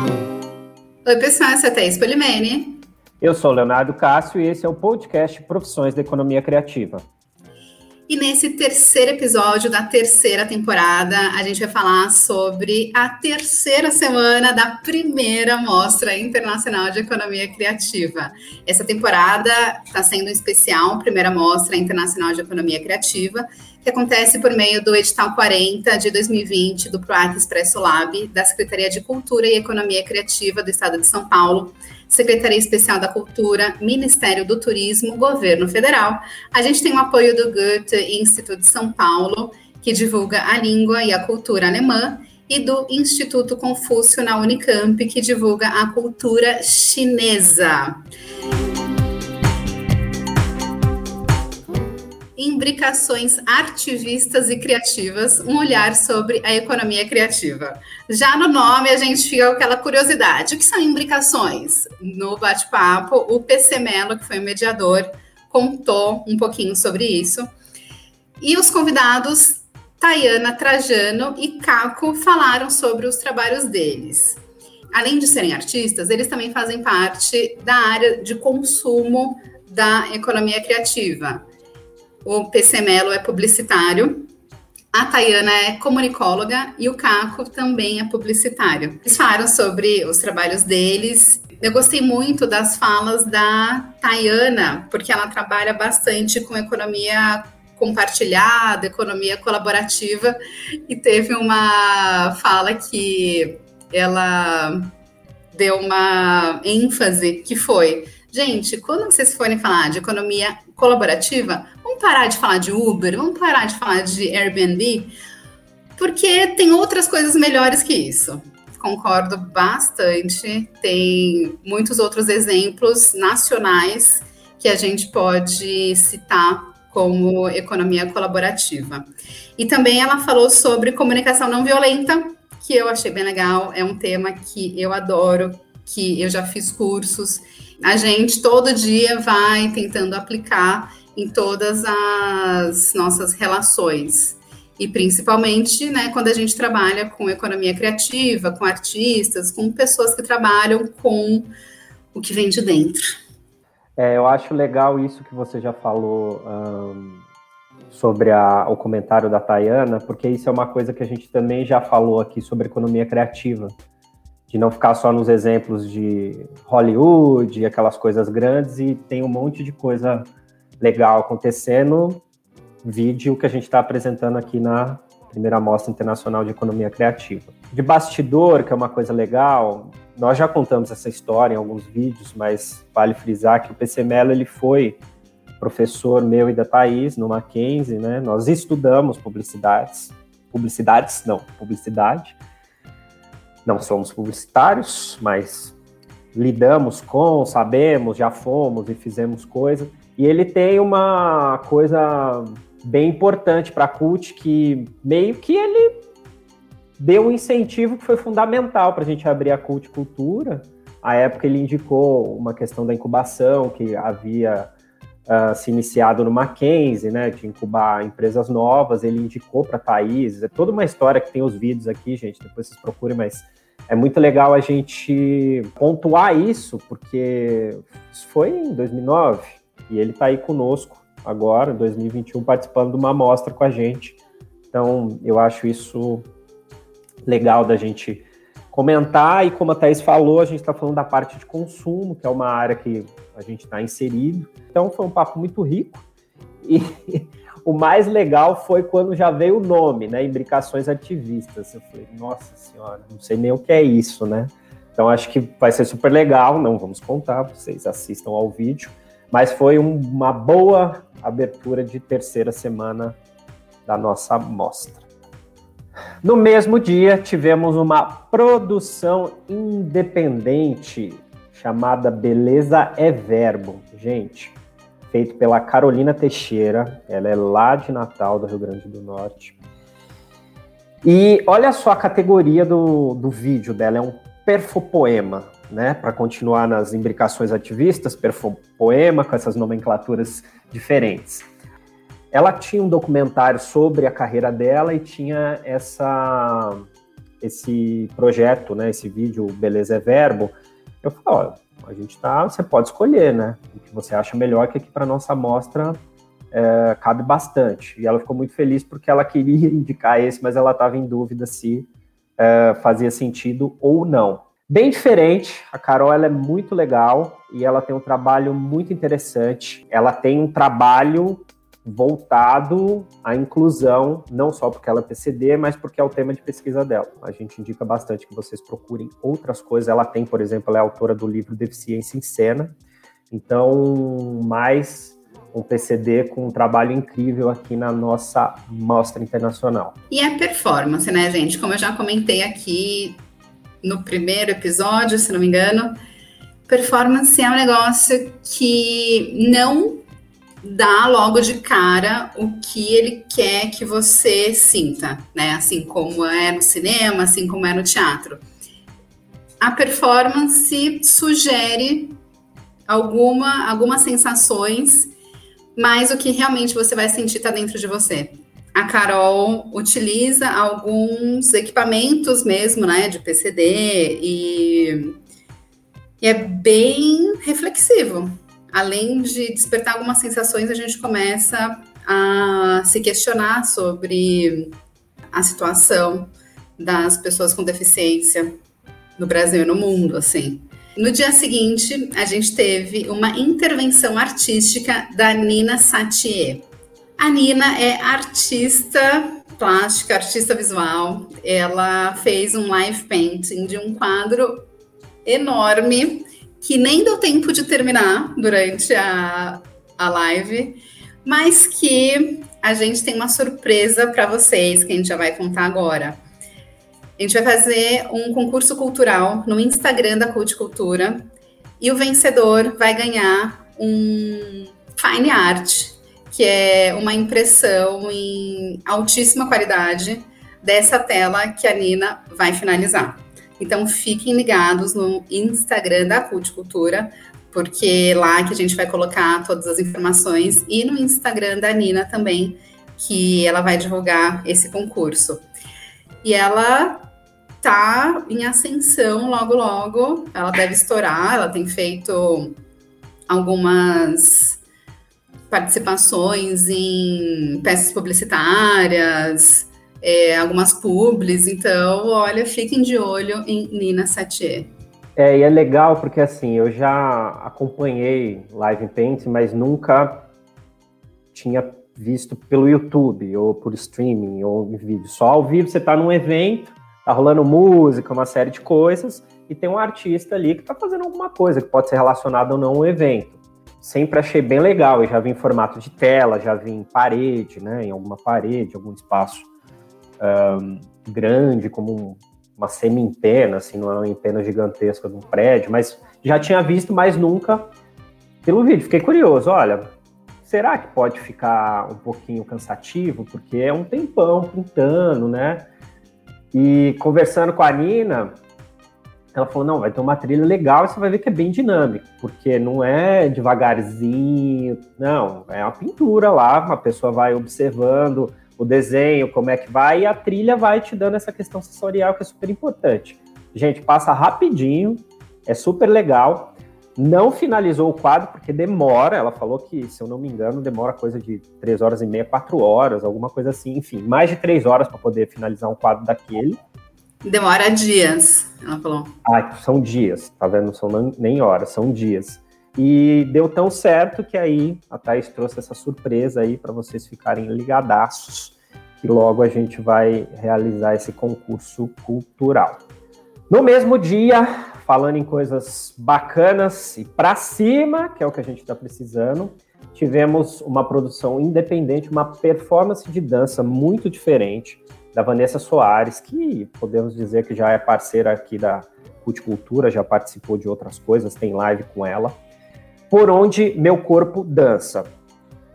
Oi, pessoal, essa é a Thaís Polimene. Eu sou Leonardo Cássio e esse é o podcast Profissões da Economia Criativa. E nesse terceiro episódio da terceira temporada, a gente vai falar sobre a terceira semana da primeira Mostra Internacional de Economia Criativa. Essa temporada está sendo um especial, primeira Mostra Internacional de Economia Criativa, que acontece por meio do edital 40 de 2020 do PROAC Expresso Lab, da Secretaria de Cultura e Economia Criativa do Estado de São Paulo, Secretaria Especial da Cultura, Ministério do Turismo, Governo Federal. A gente tem o apoio do Goethe Instituto de São Paulo, que divulga a língua e a cultura alemã, e do Instituto Confúcio na Unicamp, que divulga a cultura chinesa. Imbricações Artivistas e Criativas, um olhar sobre a economia criativa. Já no nome a gente fica com aquela curiosidade. O que são imbricações? No bate-papo, o PC Mello, que foi o mediador, contou um pouquinho sobre isso. E os convidados, Tayana Trajano e Caco, falaram sobre os trabalhos deles. Além de serem artistas, eles também fazem parte da área de consumo da economia criativa o PC Melo é publicitário, a Tayana é comunicóloga e o Caco também é publicitário. Eles falaram sobre os trabalhos deles. Eu gostei muito das falas da Tayana, porque ela trabalha bastante com economia compartilhada, economia colaborativa, e teve uma fala que ela deu uma ênfase que foi Gente, quando vocês forem falar de economia colaborativa, vamos parar de falar de Uber, vamos parar de falar de Airbnb, porque tem outras coisas melhores que isso. Concordo bastante. Tem muitos outros exemplos nacionais que a gente pode citar como economia colaborativa. E também ela falou sobre comunicação não violenta, que eu achei bem legal, é um tema que eu adoro, que eu já fiz cursos a gente todo dia vai tentando aplicar em todas as nossas relações. E principalmente né, quando a gente trabalha com economia criativa, com artistas, com pessoas que trabalham com o que vem de dentro. É, eu acho legal isso que você já falou um, sobre a, o comentário da Tayana, porque isso é uma coisa que a gente também já falou aqui sobre economia criativa de não ficar só nos exemplos de Hollywood, aquelas coisas grandes, e tem um monte de coisa legal acontecendo. Vídeo que a gente está apresentando aqui na primeira Mostra Internacional de Economia Criativa. De bastidor, que é uma coisa legal, nós já contamos essa história em alguns vídeos, mas vale frisar que o PC Mello ele foi professor meu e da Thaís no Mackenzie, né? Nós estudamos publicidades, publicidades não, publicidade, não somos publicitários, mas lidamos com, sabemos, já fomos e fizemos coisa. E ele tem uma coisa bem importante para a CUT que meio que ele deu um incentivo que foi fundamental para a gente abrir a CUT Cultura. À época ele indicou uma questão da incubação que havia uh, se iniciado no Mackenzie, né, de incubar empresas novas. Ele indicou para Thaís. É toda uma história que tem os vídeos aqui, gente. Depois vocês procurem, mas é muito legal a gente pontuar isso, porque isso foi em 2009 e ele está aí conosco agora, em 2021, participando de uma amostra com a gente. Então, eu acho isso legal da gente comentar. E como a Thais falou, a gente está falando da parte de consumo, que é uma área que a gente está inserido. Então, foi um papo muito rico. E o mais legal foi quando já veio o nome, né? Imbricações ativistas. Eu falei, nossa senhora, não sei nem o que é isso, né? Então acho que vai ser super legal. Não vamos contar, vocês assistam ao vídeo. Mas foi um, uma boa abertura de terceira semana da nossa mostra. No mesmo dia, tivemos uma produção independente chamada Beleza é Verbo. Gente, feito pela Carolina Teixeira. Ela é lá de Natal, do Rio Grande do Norte. E olha só a categoria do, do vídeo dela, é um perfopoema, né? Para continuar nas imbricações ativistas, perfopoema, com essas nomenclaturas diferentes. Ela tinha um documentário sobre a carreira dela e tinha essa esse projeto, né, esse vídeo Beleza é Verbo, eu falo, ó, a gente tá, você pode escolher, né, o que você acha melhor, que aqui para nossa amostra é, cabe bastante. E ela ficou muito feliz porque ela queria indicar esse, mas ela estava em dúvida se é, fazia sentido ou não. Bem diferente, a Carol ela é muito legal e ela tem um trabalho muito interessante. Ela tem um trabalho voltado à inclusão, não só porque ela é PCD, mas porque é o tema de pesquisa dela. A gente indica bastante que vocês procurem outras coisas. Ela tem, por exemplo, ela é autora do livro Deficiência em Cena. Então, mais um PCD com um trabalho incrível aqui na nossa mostra internacional. E a performance, né, gente? Como eu já comentei aqui no primeiro episódio, se não me engano, performance é um negócio que não dá logo de cara o que ele quer que você sinta, né? Assim como é no cinema, assim como é no teatro. A performance sugere alguma, algumas sensações, mas o que realmente você vai sentir está dentro de você. A Carol utiliza alguns equipamentos mesmo, né, de PCD e, e é bem reflexivo além de despertar algumas sensações, a gente começa a se questionar sobre a situação das pessoas com deficiência no Brasil e no mundo, assim. No dia seguinte, a gente teve uma intervenção artística da Nina Satie. A Nina é artista plástica, artista visual. Ela fez um live painting de um quadro enorme que nem deu tempo de terminar durante a, a live, mas que a gente tem uma surpresa para vocês que a gente já vai contar agora. A gente vai fazer um concurso cultural no Instagram da Culticultura e o vencedor vai ganhar um fine art, que é uma impressão em altíssima qualidade dessa tela que a Nina vai finalizar. Então fiquem ligados no Instagram da Culticultura, porque lá que a gente vai colocar todas as informações e no Instagram da Nina também, que ela vai divulgar esse concurso. E ela tá em ascensão logo logo, ela deve estourar, ela tem feito algumas participações em peças publicitárias, é, algumas publis, então, olha, fiquem de olho em Nina Satie. É, e é legal porque, assim, eu já acompanhei Live Paint, mas nunca tinha visto pelo YouTube, ou por streaming, ou em vídeo. Só ao vivo você está num evento, tá rolando música, uma série de coisas, e tem um artista ali que está fazendo alguma coisa que pode ser relacionada ou não ao evento. Sempre achei bem legal, eu já vi em formato de tela, já vi em parede, né, em alguma parede, algum espaço um, grande, como um, uma semi-empena, assim, não é uma empena gigantesca de um prédio, mas já tinha visto, mas nunca pelo vídeo. Fiquei curioso, olha, será que pode ficar um pouquinho cansativo? Porque é um tempão pintando, né? E conversando com a Nina, ela falou: não, vai ter uma trilha legal e você vai ver que é bem dinâmico, porque não é devagarzinho, não, é uma pintura lá, uma pessoa vai observando o desenho, como é que vai, e a trilha vai te dando essa questão sensorial que é super importante. Gente, passa rapidinho, é super legal. Não finalizou o quadro porque demora. Ela falou que, se eu não me engano, demora coisa de três horas e meia, quatro horas, alguma coisa assim. Enfim, mais de três horas para poder finalizar um quadro daquele. Demora dias, ela falou. Ah, são dias, tá vendo? Não são nem horas, são dias. E deu tão certo que aí a Thais trouxe essa surpresa aí para vocês ficarem ligadaços, que logo a gente vai realizar esse concurso cultural. No mesmo dia, falando em coisas bacanas e para cima, que é o que a gente está precisando, tivemos uma produção independente, uma performance de dança muito diferente da Vanessa Soares, que podemos dizer que já é parceira aqui da Culticultura, já participou de outras coisas, tem live com ela. Por onde meu corpo dança.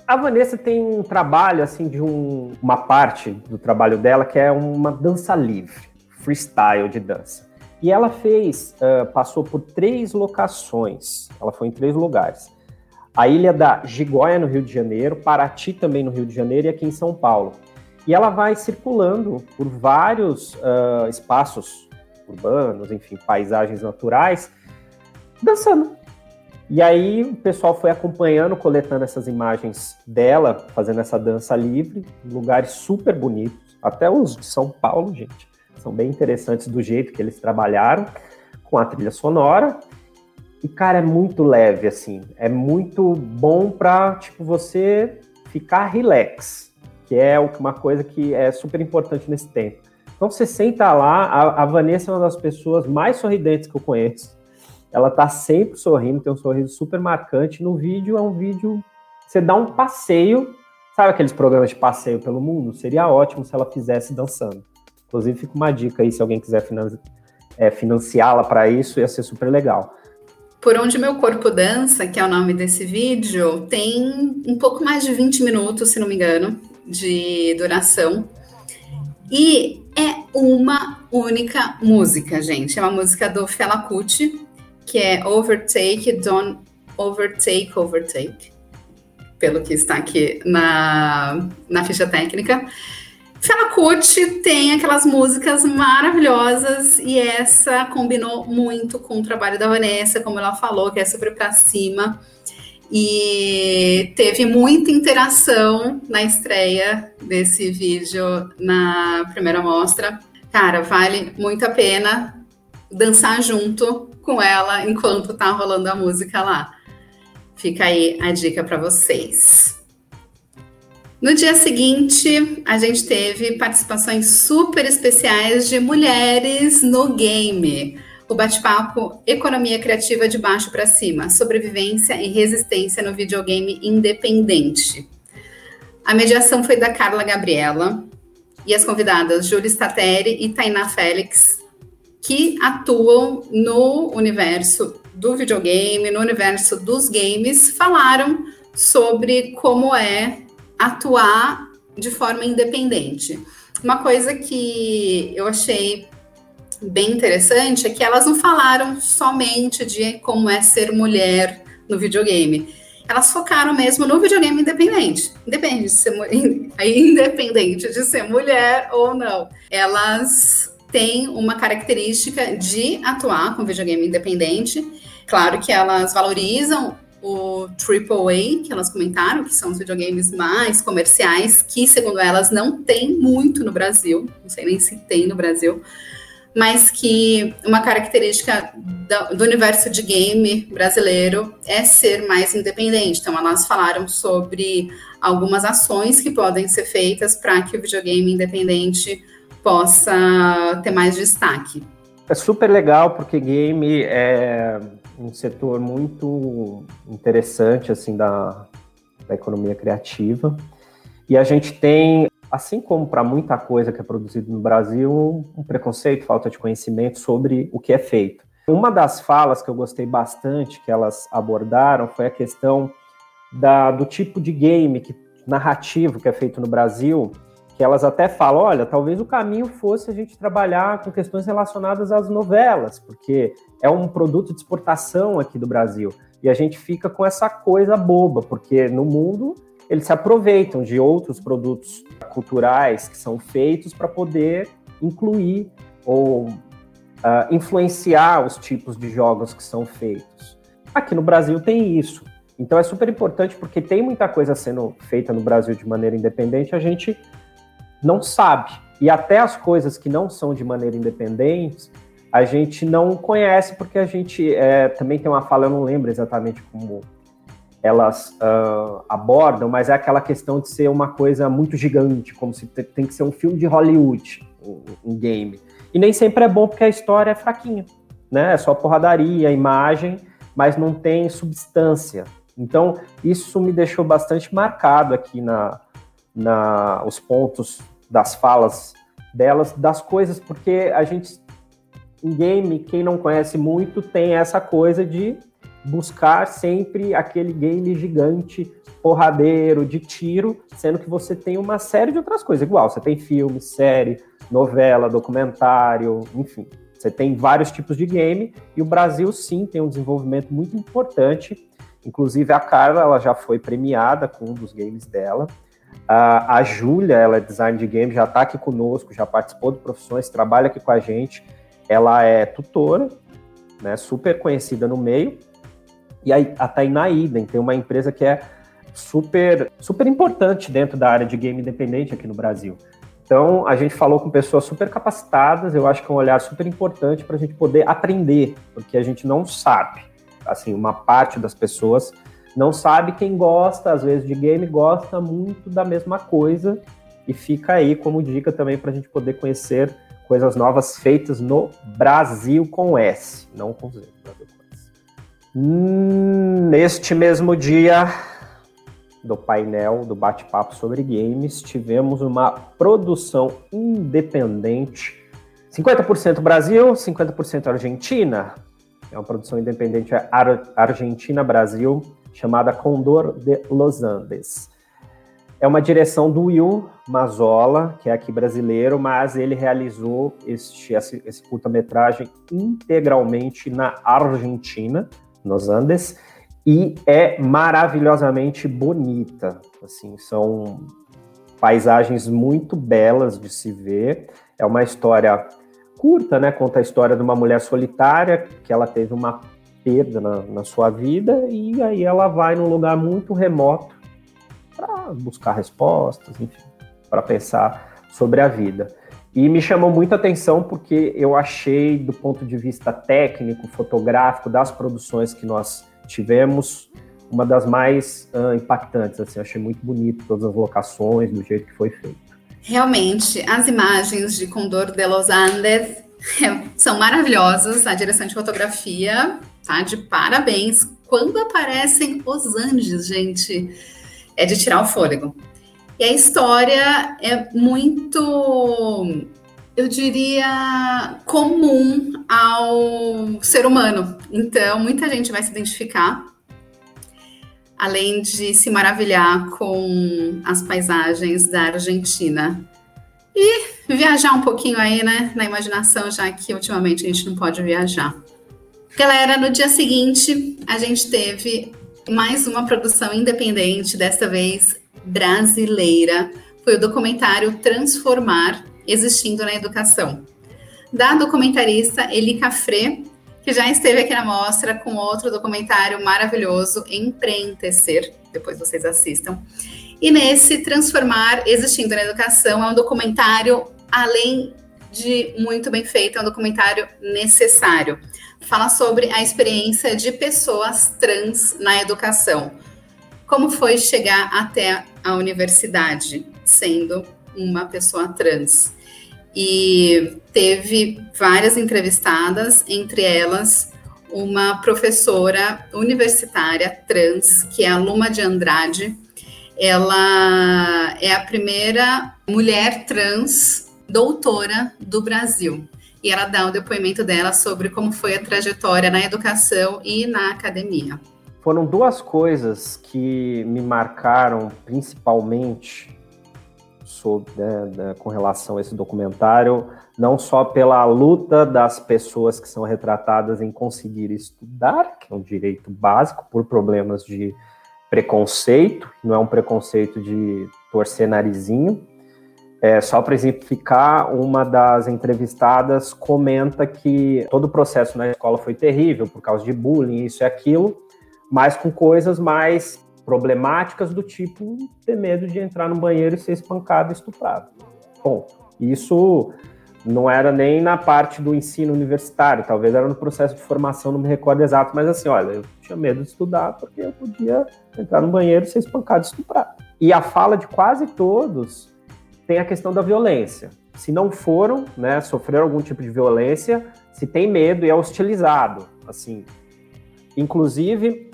A Vanessa tem um trabalho, assim, de um, uma parte do trabalho dela que é uma dança livre, freestyle de dança. E ela fez, uh, passou por três locações, ela foi em três lugares. A ilha da Gigóia, no Rio de Janeiro, Paraty também no Rio de Janeiro e aqui em São Paulo. E ela vai circulando por vários uh, espaços urbanos, enfim, paisagens naturais, dançando. E aí o pessoal foi acompanhando, coletando essas imagens dela, fazendo essa dança livre, lugares super bonitos, até os de São Paulo, gente, são bem interessantes do jeito que eles trabalharam com a trilha sonora. E cara, é muito leve assim, é muito bom para tipo você ficar relax, que é uma coisa que é super importante nesse tempo. Então você senta lá, a, a Vanessa é uma das pessoas mais sorridentes que eu conheço. Ela tá sempre sorrindo, tem um sorriso super marcante. No vídeo é um vídeo você dá um passeio, sabe aqueles programas de passeio pelo mundo? Seria ótimo se ela fizesse dançando. Inclusive fica uma dica aí se alguém quiser é, financiá-la para isso, ia ser super legal. Por Onde Meu Corpo Dança, que é o nome desse vídeo, tem um pouco mais de 20 minutos, se não me engano, de duração. E é uma única música, gente. É uma música do Fela Kuti, que é Overtake, Don't Overtake, Overtake. Pelo que está aqui na, na ficha técnica. Fela Kuti tem aquelas músicas maravilhosas e essa combinou muito com o trabalho da Vanessa, como ela falou, que é super pra cima. E teve muita interação na estreia desse vídeo na primeira mostra. Cara, vale muito a pena dançar junto com ela enquanto tá rolando a música lá. Fica aí a dica para vocês. No dia seguinte, a gente teve participações super especiais de mulheres no game. O bate-papo Economia Criativa de Baixo para Cima, Sobrevivência e Resistência no Videogame Independente. A mediação foi da Carla Gabriela e as convidadas Júlia Stateri e Tainá Félix, que atuam no universo do videogame, no universo dos games, falaram sobre como é atuar de forma independente. Uma coisa que eu achei bem interessante é que elas não falaram somente de como é ser mulher no videogame. Elas focaram mesmo no videogame independente, independente de ser, independente de ser mulher ou não. Elas têm uma característica de atuar com videogame independente. Claro que elas valorizam o AAA, que elas comentaram, que são os videogames mais comerciais, que, segundo elas, não tem muito no Brasil, não sei nem se tem no Brasil, mas que uma característica do, universo de game brasileiro é ser mais independente. Então, elas falaram sobre algumas ações que podem ser feitas para que o videogame independente possa ter mais destaque. É super legal porque game é um setor muito interessante assim da, da economia criativa. E a gente tem, assim como para muita coisa que é produzida no Brasil, um preconceito, falta de conhecimento sobre o que é feito. Uma das falas que eu gostei bastante que elas abordaram foi a questão da, do tipo de game que, narrativo que é feito no Brasil, que elas até falam, olha, talvez o caminho fosse a gente trabalhar com questões relacionadas às novelas, porque é um produto de exportação aqui do Brasil. E a gente fica com essa coisa boba, porque no mundo eles se aproveitam de outros produtos culturais que são feitos para poder incluir ou uh, influenciar os tipos de jogos que são feitos. Aqui no Brasil tem isso. Então é super importante porque tem muita coisa sendo feita no Brasil de maneira independente, a gente não sabe. E até as coisas que não são de maneira independente, a gente não conhece, porque a gente é, também tem uma fala, eu não lembro exatamente como elas uh, abordam, mas é aquela questão de ser uma coisa muito gigante, como se tem que ser um filme de Hollywood, um, game. E nem sempre é bom porque a história é fraquinha, né? É só porradaria, imagem, mas não tem substância. Então, isso me deixou bastante marcado aqui na, na os pontos das falas delas, das coisas, porque a gente, em game, quem não conhece muito, tem essa coisa de buscar sempre aquele game gigante, porradeiro, de tiro, sendo que você tem uma série de outras coisas. Igual, você tem filme, série, novela, documentário, enfim. Você tem vários tipos de game e o Brasil, sim, tem um desenvolvimento muito importante. Inclusive, a Carla ela já foi premiada com um dos games dela. A, a Júlia, ela é design de game, já está aqui conosco, já participou de profissões, trabalha aqui com a gente. Ela é tutora, né, super conhecida no meio. E a, a Tainá Idem tem uma empresa que é super, super importante dentro da área de game independente aqui no Brasil. Então, a gente falou com pessoas super capacitadas, eu acho que é um olhar super importante para a gente poder aprender, porque a gente não sabe. Assim, uma parte das pessoas não sabe quem gosta, às vezes, de game, gosta muito da mesma coisa, e fica aí como dica também para a gente poder conhecer coisas novas feitas no Brasil com S, não com Z. Brasil com S. Hum, neste mesmo dia, do painel do bate-papo sobre games, tivemos uma produção independente, 50% Brasil, 50% Argentina. É uma produção independente ar Argentina-Brasil, chamada Condor de Los Andes. É uma direção do Will Mazola, que é aqui brasileiro, mas ele realizou este, esse, esse curta-metragem integralmente na Argentina, nos Andes, e é maravilhosamente bonita. Assim, são paisagens muito belas de se ver. É uma história curta, né? Conta a história de uma mulher solitária que ela teve uma perda na, na sua vida e aí ela vai num lugar muito remoto para buscar respostas, enfim, para pensar sobre a vida. E me chamou muita atenção porque eu achei, do ponto de vista técnico, fotográfico, das produções que nós tivemos uma das mais uh, impactantes, assim, achei muito bonito todas as locações, do jeito que foi feito. Realmente, as imagens de Condor de Los Andes é, são maravilhosas, a direção de fotografia tá de parabéns. Quando aparecem os Andes, gente, é de tirar o fôlego. E a história é muito eu diria, comum ao ser humano. Então, muita gente vai se identificar, além de se maravilhar com as paisagens da Argentina. E viajar um pouquinho aí, né, na imaginação, já que ultimamente a gente não pode viajar. Galera, no dia seguinte, a gente teve mais uma produção independente, desta vez brasileira. Foi o documentário Transformar, existindo na educação. Da documentarista Eli Cafré, que já esteve aqui na mostra com outro documentário maravilhoso, Empreentecer, depois vocês assistam. E nesse Transformar Existindo na Educação é um documentário, além de muito bem feito, é um documentário necessário. Fala sobre a experiência de pessoas trans na educação. Como foi chegar até a universidade sendo uma pessoa trans. E teve várias entrevistadas, entre elas uma professora universitária trans, que é a Luma de Andrade. Ela é a primeira mulher trans doutora do Brasil. E ela dá o depoimento dela sobre como foi a trajetória na educação e na academia. Foram duas coisas que me marcaram principalmente sobre, né, né, com relação a esse documentário, não só pela luta das pessoas que são retratadas em conseguir estudar, que é um direito básico, por problemas de preconceito, não é um preconceito de torcer narizinho. É, só para exemplificar, uma das entrevistadas comenta que todo o processo na escola foi terrível por causa de bullying, isso e aquilo, mas com coisas mais problemáticas do tipo ter medo de entrar no banheiro e ser espancado e estuprado. Bom, isso não era nem na parte do ensino universitário, talvez era no processo de formação, não me recordo exato, mas assim, olha, eu tinha medo de estudar porque eu podia entrar no banheiro e ser espancado e estuprado. E a fala de quase todos tem a questão da violência. Se não foram, né, sofreram algum tipo de violência, se tem medo e é hostilizado, assim. Inclusive,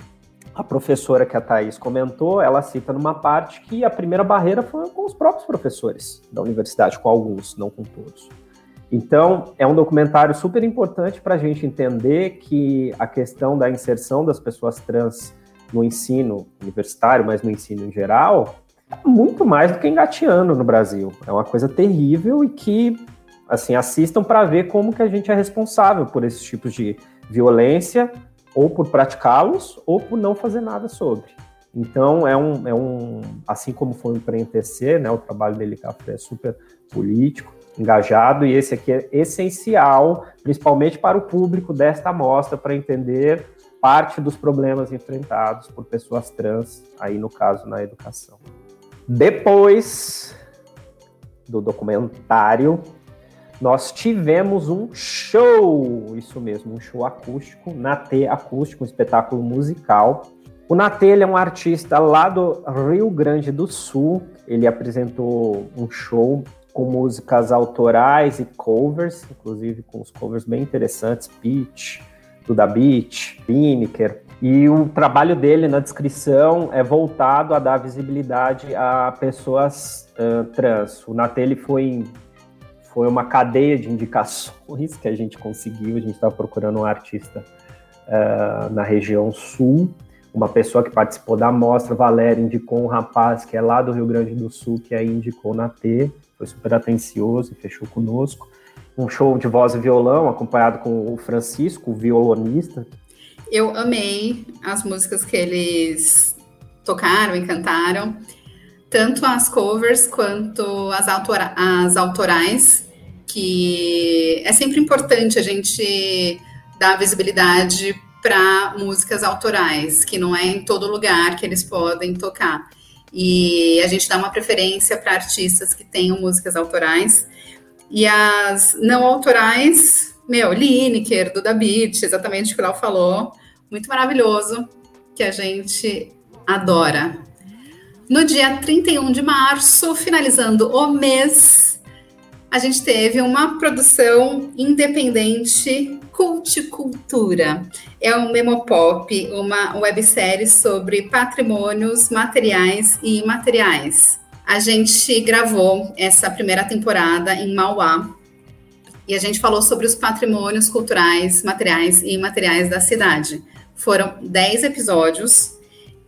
a professora que a Thais comentou, ela cita numa parte que a primeira barreira foi com os próprios professores da universidade, com alguns, não com todos. Então, é um documentário super importante para a gente entender que a questão da inserção das pessoas trans no ensino universitário, mas no ensino em geral, é muito mais do que engateando no Brasil. É uma coisa terrível e que, assim, assistam para ver como que a gente é responsável por esses tipos de violência ou por praticá-los ou por não fazer nada sobre. Então, é um, é um assim como foi o Empreender, né, o trabalho dele é super político, engajado, e esse aqui é essencial, principalmente para o público desta amostra, para entender parte dos problemas enfrentados por pessoas trans, aí no caso na educação. Depois do documentário, nós tivemos um show, isso mesmo, um show acústico, Natê Acústico, um espetáculo musical. O Natê é um artista lá do Rio Grande do Sul. Ele apresentou um show com músicas autorais e covers, inclusive com os covers bem interessantes, Peach, Duda Beach, Lineker. E o trabalho dele na descrição é voltado a dar visibilidade a pessoas uh, trans. O Natê foi foi uma cadeia de indicações que a gente conseguiu. A gente estava procurando um artista uh, na região sul. Uma pessoa que participou da mostra, Valéria, indicou um rapaz que é lá do Rio Grande do Sul, que aí indicou na T, foi super atencioso e fechou conosco. Um show de voz e violão, acompanhado com o Francisco, o violonista. Eu amei as músicas que eles tocaram e cantaram tanto as covers quanto as, autora as autorais, que é sempre importante a gente dar visibilidade para músicas autorais, que não é em todo lugar que eles podem tocar. E a gente dá uma preferência para artistas que tenham músicas autorais. E as não autorais, meu, Lineker, Duda Beat, exatamente o que o Léo falou, muito maravilhoso, que a gente adora. No dia 31 de março, finalizando o mês, a gente teve uma produção independente Culticultura. É um memopop, uma websérie sobre patrimônios materiais e imateriais. A gente gravou essa primeira temporada em Mauá, e a gente falou sobre os patrimônios culturais, materiais e imateriais da cidade. Foram 10 episódios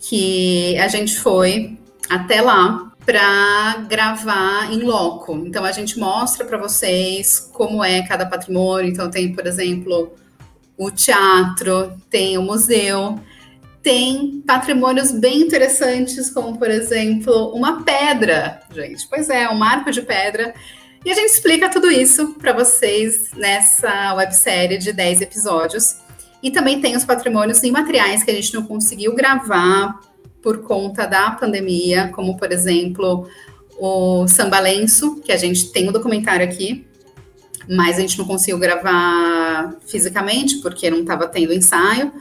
que a gente foi até lá para gravar em loco. Então a gente mostra para vocês como é cada patrimônio. Então tem, por exemplo, o teatro, tem o museu, tem patrimônios bem interessantes, como por exemplo, uma pedra, gente. Pois é, um marco de pedra. E a gente explica tudo isso para vocês nessa websérie de 10 episódios. E também tem os patrimônios imateriais que a gente não conseguiu gravar por conta da pandemia, como por exemplo o Sambalenço, que a gente tem o um documentário aqui, mas a gente não conseguiu gravar fisicamente porque não estava tendo ensaio.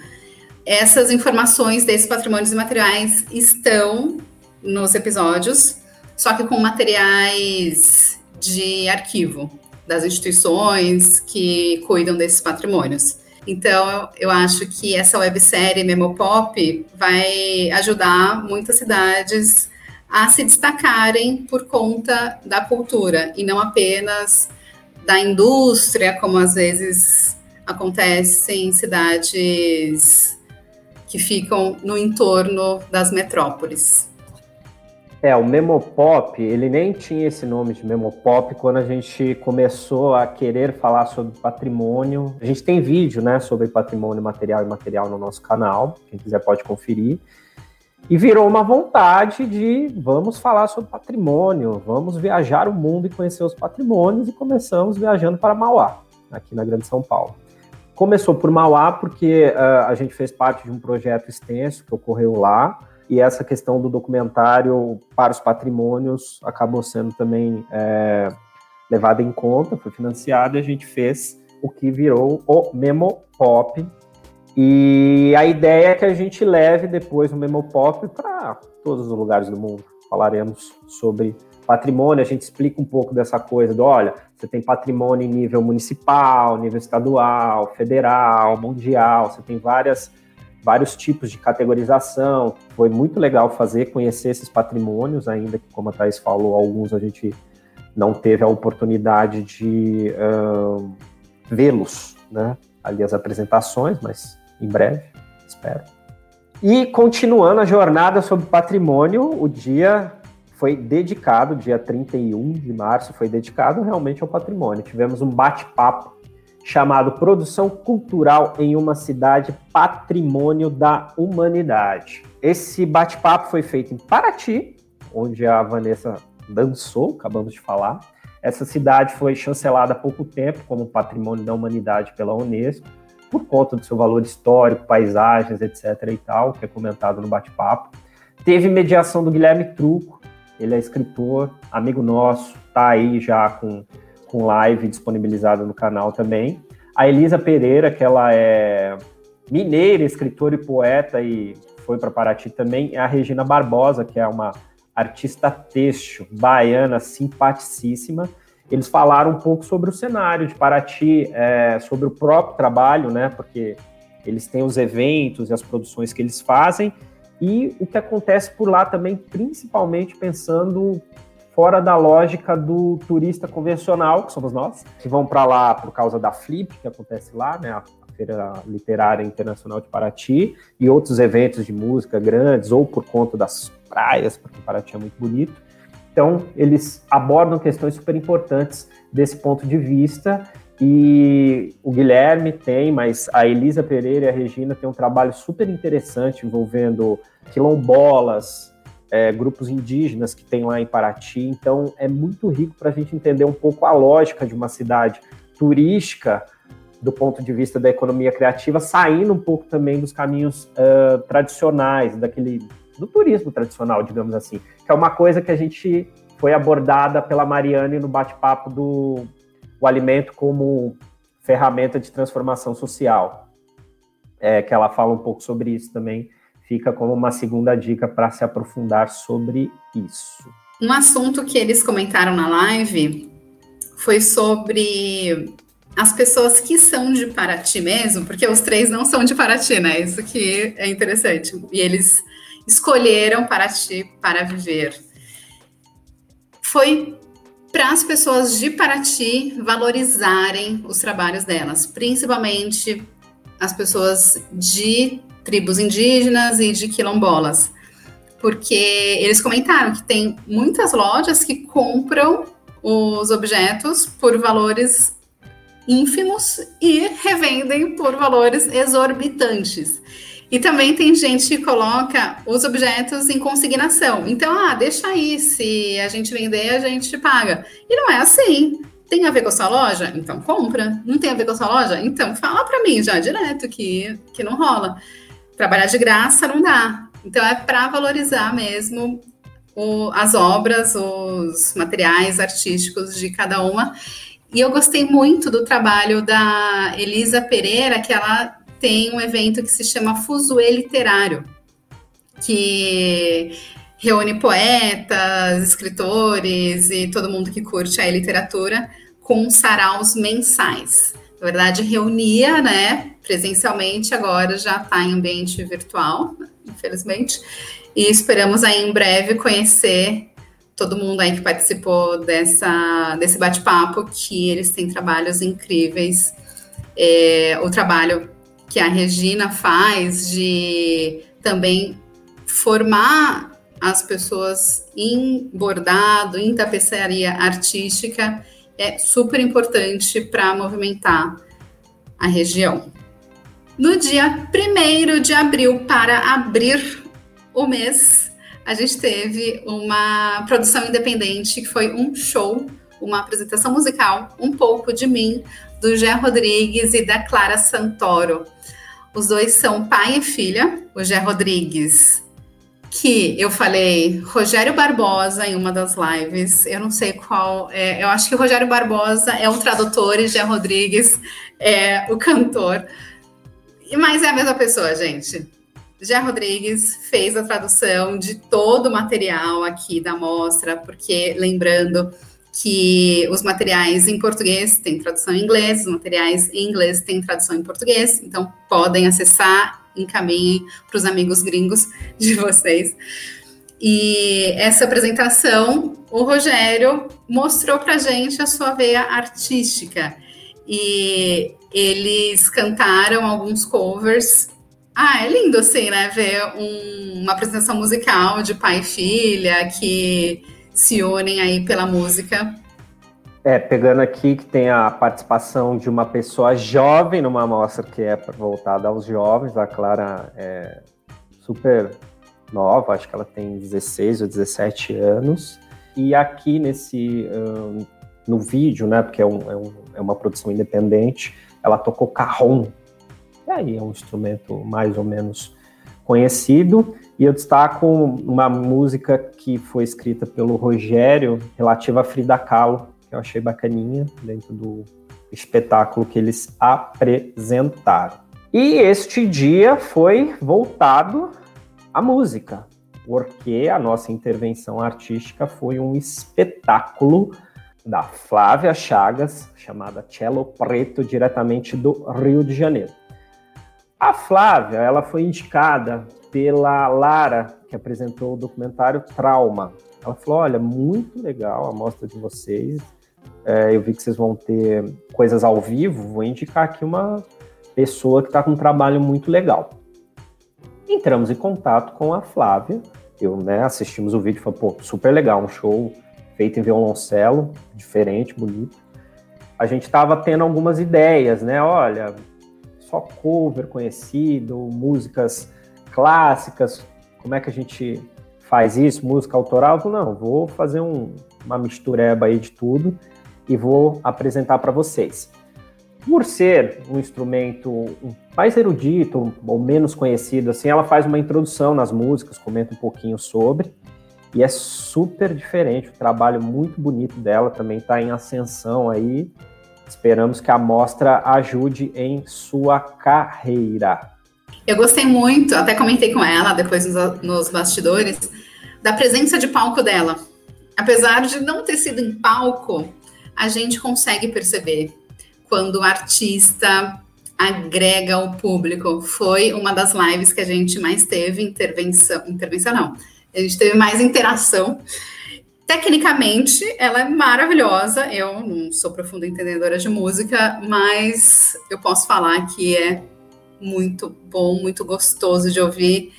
Essas informações desses patrimônios imateriais estão nos episódios, só que com materiais de arquivo das instituições que cuidam desses patrimônios. Então, eu acho que essa websérie Memopop vai ajudar muitas cidades a se destacarem por conta da cultura e não apenas da indústria, como às vezes acontece em cidades que ficam no entorno das metrópoles. É, o Memopop, ele nem tinha esse nome de Memopop quando a gente começou a querer falar sobre patrimônio. A gente tem vídeo, né, sobre patrimônio material e material no nosso canal, quem quiser pode conferir. E virou uma vontade de vamos falar sobre patrimônio, vamos viajar o mundo e conhecer os patrimônios e começamos viajando para Mauá, aqui na Grande São Paulo. Começou por Mauá porque uh, a gente fez parte de um projeto extenso que ocorreu lá, e essa questão do documentário para os patrimônios acabou sendo também é, levada em conta, foi financiado e a gente fez o que virou o Memo Pop. E a ideia é que a gente leve depois o Memo Pop para todos os lugares do mundo. Falaremos sobre patrimônio, a gente explica um pouco dessa coisa do, olha, você tem patrimônio em nível municipal, nível estadual, federal, mundial, você tem várias vários tipos de categorização. Foi muito legal fazer, conhecer esses patrimônios, ainda que, como a Thais falou, alguns a gente não teve a oportunidade de uh, vê-los, né? Ali as apresentações, mas em breve, espero. E continuando a jornada sobre patrimônio, o dia foi dedicado, dia 31 de março, foi dedicado realmente ao patrimônio. Tivemos um bate-papo chamado Produção Cultural em uma Cidade Patrimônio da Humanidade. Esse bate-papo foi feito em Paraty, onde a Vanessa dançou, acabamos de falar. Essa cidade foi chancelada há pouco tempo como Patrimônio da Humanidade pela Unesco, por conta do seu valor histórico, paisagens, etc. e tal, que é comentado no bate-papo. Teve mediação do Guilherme Truco, ele é escritor, amigo nosso, tá aí já com, com live disponibilizada no canal também. A Elisa Pereira, que ela é mineira, escritora e poeta e foi para Paraty também. É a Regina Barbosa, que é uma artista têxtil baiana simpaticíssima. Eles falaram um pouco sobre o cenário de Paraty, é, sobre o próprio trabalho, né? Porque eles têm os eventos e as produções que eles fazem e o que acontece por lá também, principalmente pensando fora da lógica do turista convencional, que somos nós, que vão para lá por causa da Flip, que acontece lá, né, a Feira Literária Internacional de Paraty, e outros eventos de música grandes, ou por conta das praias, porque Paraty é muito bonito. Então, eles abordam questões super importantes desse ponto de vista e o Guilherme tem, mas a Elisa Pereira e a Regina têm um trabalho super interessante envolvendo quilombolas, é, grupos indígenas que tem lá em Paraty. Então, é muito rico para a gente entender um pouco a lógica de uma cidade turística do ponto de vista da economia criativa, saindo um pouco também dos caminhos uh, tradicionais, daquele do turismo tradicional, digamos assim, que é uma coisa que a gente foi abordada pela Mariane no bate-papo do o alimento como ferramenta de transformação social, é, que ela fala um pouco sobre isso também, fica como uma segunda dica para se aprofundar sobre isso. Um assunto que eles comentaram na live foi sobre as pessoas que são de Paraty mesmo, porque os três não são de Paraty, né? Isso que é interessante. E eles escolheram Paraty para viver. Foi para as pessoas de Paraty valorizarem os trabalhos delas, principalmente as pessoas de tribos indígenas e de quilombolas, porque eles comentaram que tem muitas lojas que compram os objetos por valores ínfimos e revendem por valores exorbitantes. E também tem gente que coloca os objetos em consignação. Então, ah, deixa aí, se a gente vender, a gente paga. E não é assim. Tem a ver com a sua loja? Então compra. Não tem a ver com a sua loja? Então fala para mim já direto que, que não rola. Trabalhar de graça não dá. Então é para valorizar mesmo o, as obras, os materiais artísticos de cada uma. E eu gostei muito do trabalho da Elisa Pereira, que ela tem um evento que se chama Fuzue Literário, que reúne poetas, escritores e todo mundo que curte a literatura com saraus mensais. Na verdade, reunia, né, presencialmente, agora já está em ambiente virtual, infelizmente, e esperamos aí em breve conhecer todo mundo aí que participou dessa, desse bate-papo, que eles têm trabalhos incríveis. É, o trabalho que a Regina faz de também formar as pessoas em bordado, em tapeçaria artística, é super importante para movimentar a região. No dia 1 de abril, para abrir o mês, a gente teve uma produção independente que foi um show, uma apresentação musical, um pouco de mim, do Gé Rodrigues e da Clara Santoro. Os dois são pai e filha. O Gé Rodrigues, que eu falei Rogério Barbosa em uma das lives. Eu não sei qual. É, eu acho que o Rogério Barbosa é o tradutor e Gé Rodrigues é o cantor. Mas é a mesma pessoa, gente. Gé Rodrigues fez a tradução de todo o material aqui da mostra, porque lembrando que os materiais em português têm tradução em inglês, os materiais em inglês têm tradução em português, então podem acessar, encaminhem para os amigos gringos de vocês. E essa apresentação, o Rogério mostrou para gente a sua veia artística. E eles cantaram alguns covers. Ah, é lindo assim, né? Ver um, uma apresentação musical de pai e filha que se unem aí pela música. É, pegando aqui que tem a participação de uma pessoa jovem numa amostra que é voltada aos jovens, a Clara é super nova, acho que ela tem 16 ou 17 anos. E aqui nesse um, no vídeo, né, porque é, um, é, um, é, uma produção independente, ela tocou carrom. E aí é um instrumento mais ou menos conhecido. E eu destaco uma música que foi escrita pelo Rogério, relativa a Frida Kahlo, eu achei bacaninha dentro do espetáculo que eles apresentaram. E este dia foi voltado à música, porque a nossa intervenção artística foi um espetáculo da Flávia Chagas, chamada Cello Preto, diretamente do Rio de Janeiro. A Flávia, ela foi indicada pela Lara, que apresentou o documentário Trauma. Ela falou: olha, muito legal a mostra de vocês. É, eu vi que vocês vão ter coisas ao vivo. Vou indicar aqui uma pessoa que está com um trabalho muito legal. Entramos em contato com a Flávia. Eu, né, assistimos o vídeo e falei, pô, super legal, um show feito em violoncelo, diferente, bonito. A gente estava tendo algumas ideias, né? Olha, só cover conhecido, músicas clássicas, como é que a gente faz isso? Música autoral? Não, vou fazer um, uma mistureba aí de tudo e vou apresentar para vocês. Por ser um instrumento mais erudito ou menos conhecido, assim, ela faz uma introdução nas músicas, comenta um pouquinho sobre, e é super diferente, o trabalho muito bonito dela também está em ascensão aí. Esperamos que a mostra ajude em sua carreira. Eu gostei muito, até comentei com ela depois nos, bastidores, da presença de palco dela. Apesar de não ter sido em palco, a gente consegue perceber quando o artista agrega o público. Foi uma das lives que a gente mais teve intervenção, intervenção não, a gente teve mais interação. Tecnicamente, ela é maravilhosa. Eu não sou profunda entendedora de música, mas eu posso falar que é muito bom, muito gostoso de ouvir.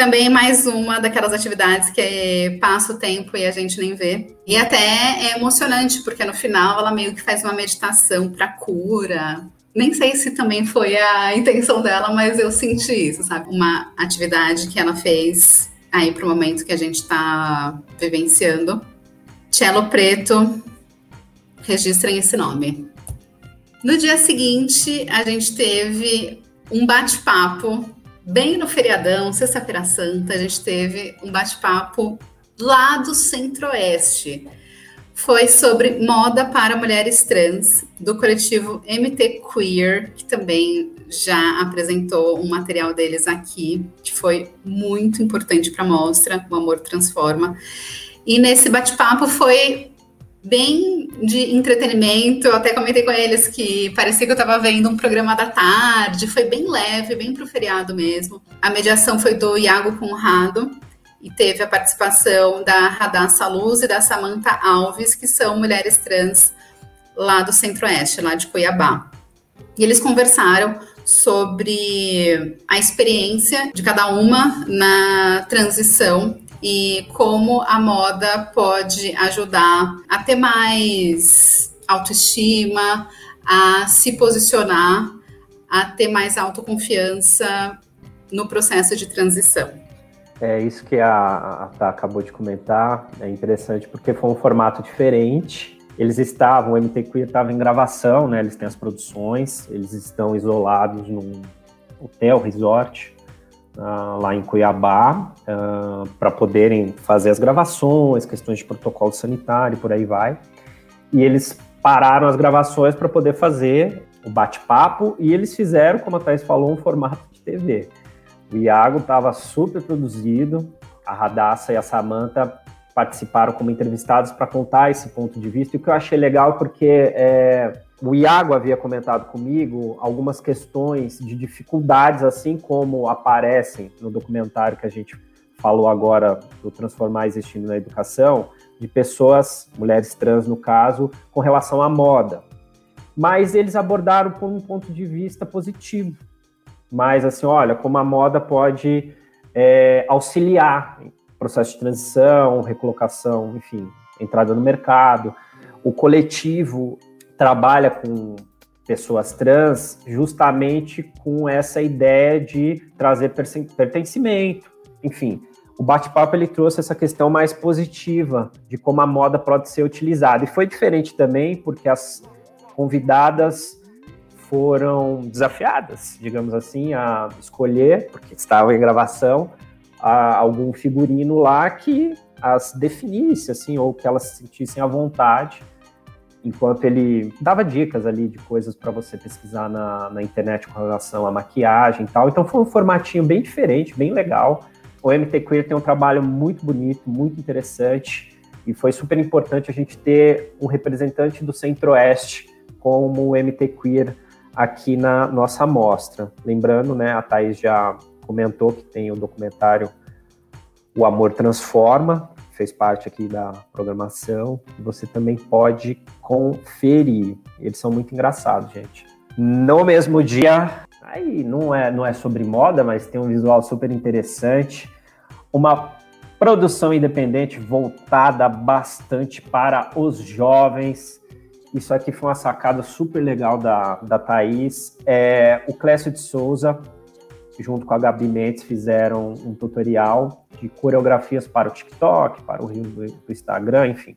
Também é mais uma daquelas atividades que passa o tempo e a gente nem vê. E até é emocionante, porque no final ela meio que faz uma meditação para cura. Nem sei se também foi a intenção dela, mas eu senti isso, sabe? Uma atividade que ela fez aí para o momento que a gente está vivenciando. Cello Preto, registrem esse nome. No dia seguinte, a gente teve um bate-papo, bem no feriadão, Sexta-feira Santa, a gente teve um bate-papo lá do Centro-Oeste. Foi sobre moda para mulheres trans, do coletivo MT Queer, que também já apresentou um material deles aqui, que foi muito importante para a mostra, O Amor Transforma. E nesse bate-papo foi bem de entretenimento. Eu até comentei com eles que parecia que eu estava vendo um programa da tarde. Foi bem leve, bem pro feriado mesmo. A mediação foi do Iago Conrado e teve a participação da Radassa Luz e da Samantha Alves, que são mulheres trans lá do Centro-Oeste, lá de Cuiabá. E eles conversaram sobre a experiência de cada uma na transição e como a moda pode ajudar a ter mais autoestima, a se posicionar, a ter mais autoconfiança no processo de transição. É isso que a, a Tá acabou de comentar, é interessante porque foi um formato diferente. Eles estavam, o MT Queer estava em gravação, né? Eles têm as produções, eles estão isolados num hotel, resort, uh, lá em Cuiabá uh, ah, para poderem fazer as gravações, questões de protocolo sanitário, por aí vai. E eles pararam as gravações para poder fazer o bate-papo e eles fizeram, como a Thais falou, um formato de TV. O Iago estava super produzido, a Radassa e a Samanta participaram como entrevistados para contar esse ponto de vista, e o que eu achei legal porque é, o Iago havia comentado comigo algumas questões de dificuldades, assim como aparecem no documentário que a gente falou agora do Transformar Existindo na Educação, de pessoas, mulheres trans no caso, com relação à moda. Mas eles abordaram por um ponto de vista positivo. Mas assim, olha, como a moda pode é, auxiliar processo de transição, recolocação, enfim, entrada no mercado o coletivo trabalha com pessoas trans justamente com essa ideia de trazer pertencimento, enfim. O bate-papo ele trouxe essa questão mais positiva de como a moda pode ser utilizada. E foi diferente também porque as convidadas foram desafiadas, digamos assim, a escolher, porque estavam em gravação, algum figurino lá que as definisse, assim, ou que elas se sentissem à vontade, enquanto ele dava dicas ali de coisas para você pesquisar na, na internet com relação à maquiagem e tal. Então foi um formatinho bem diferente, bem legal. O MT Queer tem um trabalho muito bonito, muito interessante, e foi super importante a gente ter um representante do Centro-Oeste como o MT Queer aqui na nossa amostra. Lembrando, né, a Thais já comentou que tem o documentário O Amor Transforma, fez parte aqui da programação, você também pode conferir. Eles são muito engraçados, gente. No mesmo dia, aí não é, não é sobre moda, mas tem um visual super interessante. Uma produção independente voltada bastante para os jovens. Isso aqui foi uma sacada super legal da, da Thaís. É, o Clécio de Souza junto com a Gabi Mendes, fizeram um tutorial de coreografias para o TikTok, para o Rio do, Instagram, enfim.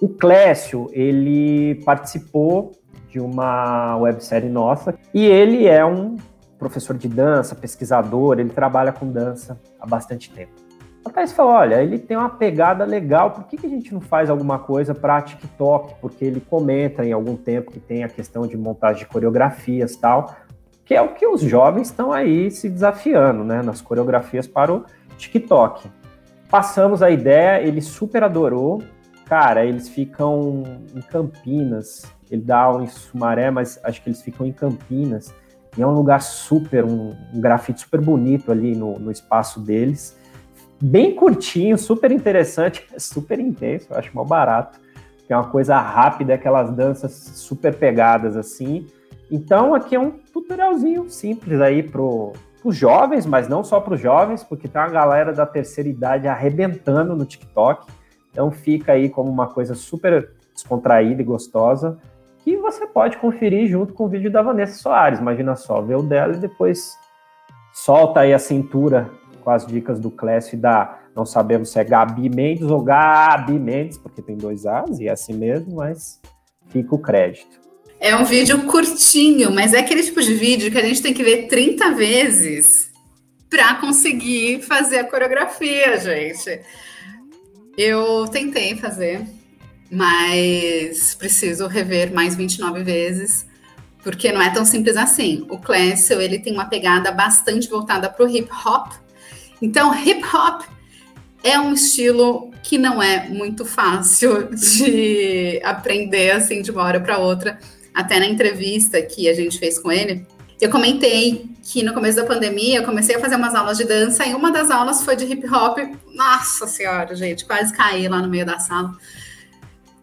O Clécio, ele participou de uma websérie nossa e ele é um professor de dança, pesquisador, ele trabalha com dança há bastante tempo. A Thais falou, olha, ele tem uma pegada legal, por que, que a gente não faz alguma coisa para TikTok? Porque ele comenta em algum tempo que tem a questão de montagem de coreografias tal que é o que os jovens estão aí se desafiando, né, nas coreografias para o TikTok. Passamos a ideia, ele super adorou. Cara, eles ficam em Campinas, ele dá aula em Sumaré, mas acho que eles ficam em Campinas. E é um lugar super, um, um grafite super bonito ali no, no espaço deles. Bem curtinho, super interessante, super intenso, eu acho mal barato. Que é uma coisa rápida, aquelas danças super pegadas assim então, aqui é um tutorialzinho simples aí para os jovens, mas não só para os jovens, porque tem uma galera da terceira idade arrebentando no TikTok. Então, fica aí como uma coisa super descontraída e gostosa, que você pode conferir junto com o vídeo da Vanessa Soares. Imagina só, vê o dela e depois solta aí a cintura com as dicas do Clécio e da. Não sabemos se é Gabi Mendes ou Gabi Mendes, porque tem dois As e é assim mesmo, mas fica o crédito. É um vídeo curtinho, mas é aquele tipo de vídeo que a gente tem que ver 30 vezes para conseguir fazer a coreografia, gente. Eu tentei fazer, mas preciso rever mais 29 vezes, porque não é tão simples assim. O Clécio, ele tem uma pegada bastante voltada para o hip hop. Então, hip hop é um estilo que não é muito fácil de aprender assim de uma hora para outra até na entrevista que a gente fez com ele, eu comentei que no começo da pandemia eu comecei a fazer umas aulas de dança e uma das aulas foi de hip hop. Nossa senhora, gente, quase caí lá no meio da sala.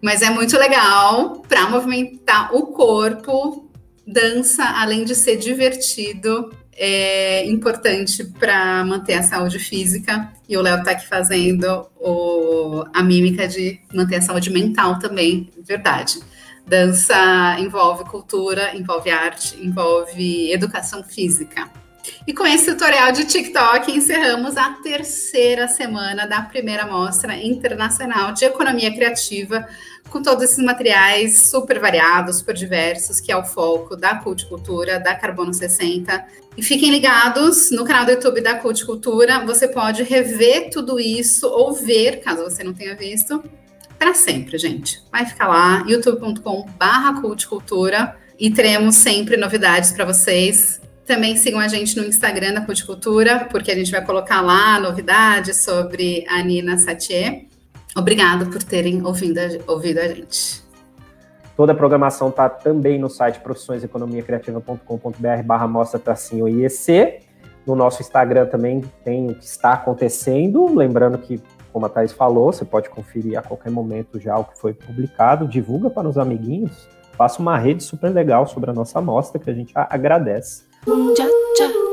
Mas é muito legal para movimentar o corpo. Dança, além de ser divertido, é importante para manter a saúde física. E o Léo está aqui fazendo o, a mímica de manter a saúde mental também, verdade. Dança envolve cultura, envolve arte, envolve educação física. E com esse tutorial de TikTok, encerramos a terceira semana da primeira Mostra Internacional de Economia Criativa, com todos esses materiais super variados, super diversos, que é o foco da Culticultura, da Carbono 60. E fiquem ligados no canal do YouTube da Culticultura, você pode rever tudo isso ou ver, caso você não tenha visto, para sempre, gente. Vai ficar lá, youtube.com/barra culticultura e teremos sempre novidades para vocês. Também sigam a gente no Instagram da Culticultura, porque a gente vai colocar lá novidades sobre a Nina Satier. Obrigado por terem ouvido a, ouvido a gente. Toda a programação está também no site profissõeseconomiacriativa.com.br barra mostra tracinho IEC. No nosso Instagram também tem o que está acontecendo. Lembrando que como a Thais falou, você pode conferir a qualquer momento já o que foi publicado, divulga para os amiguinhos, faça uma rede super legal sobre a nossa amostra que a gente agradece. Já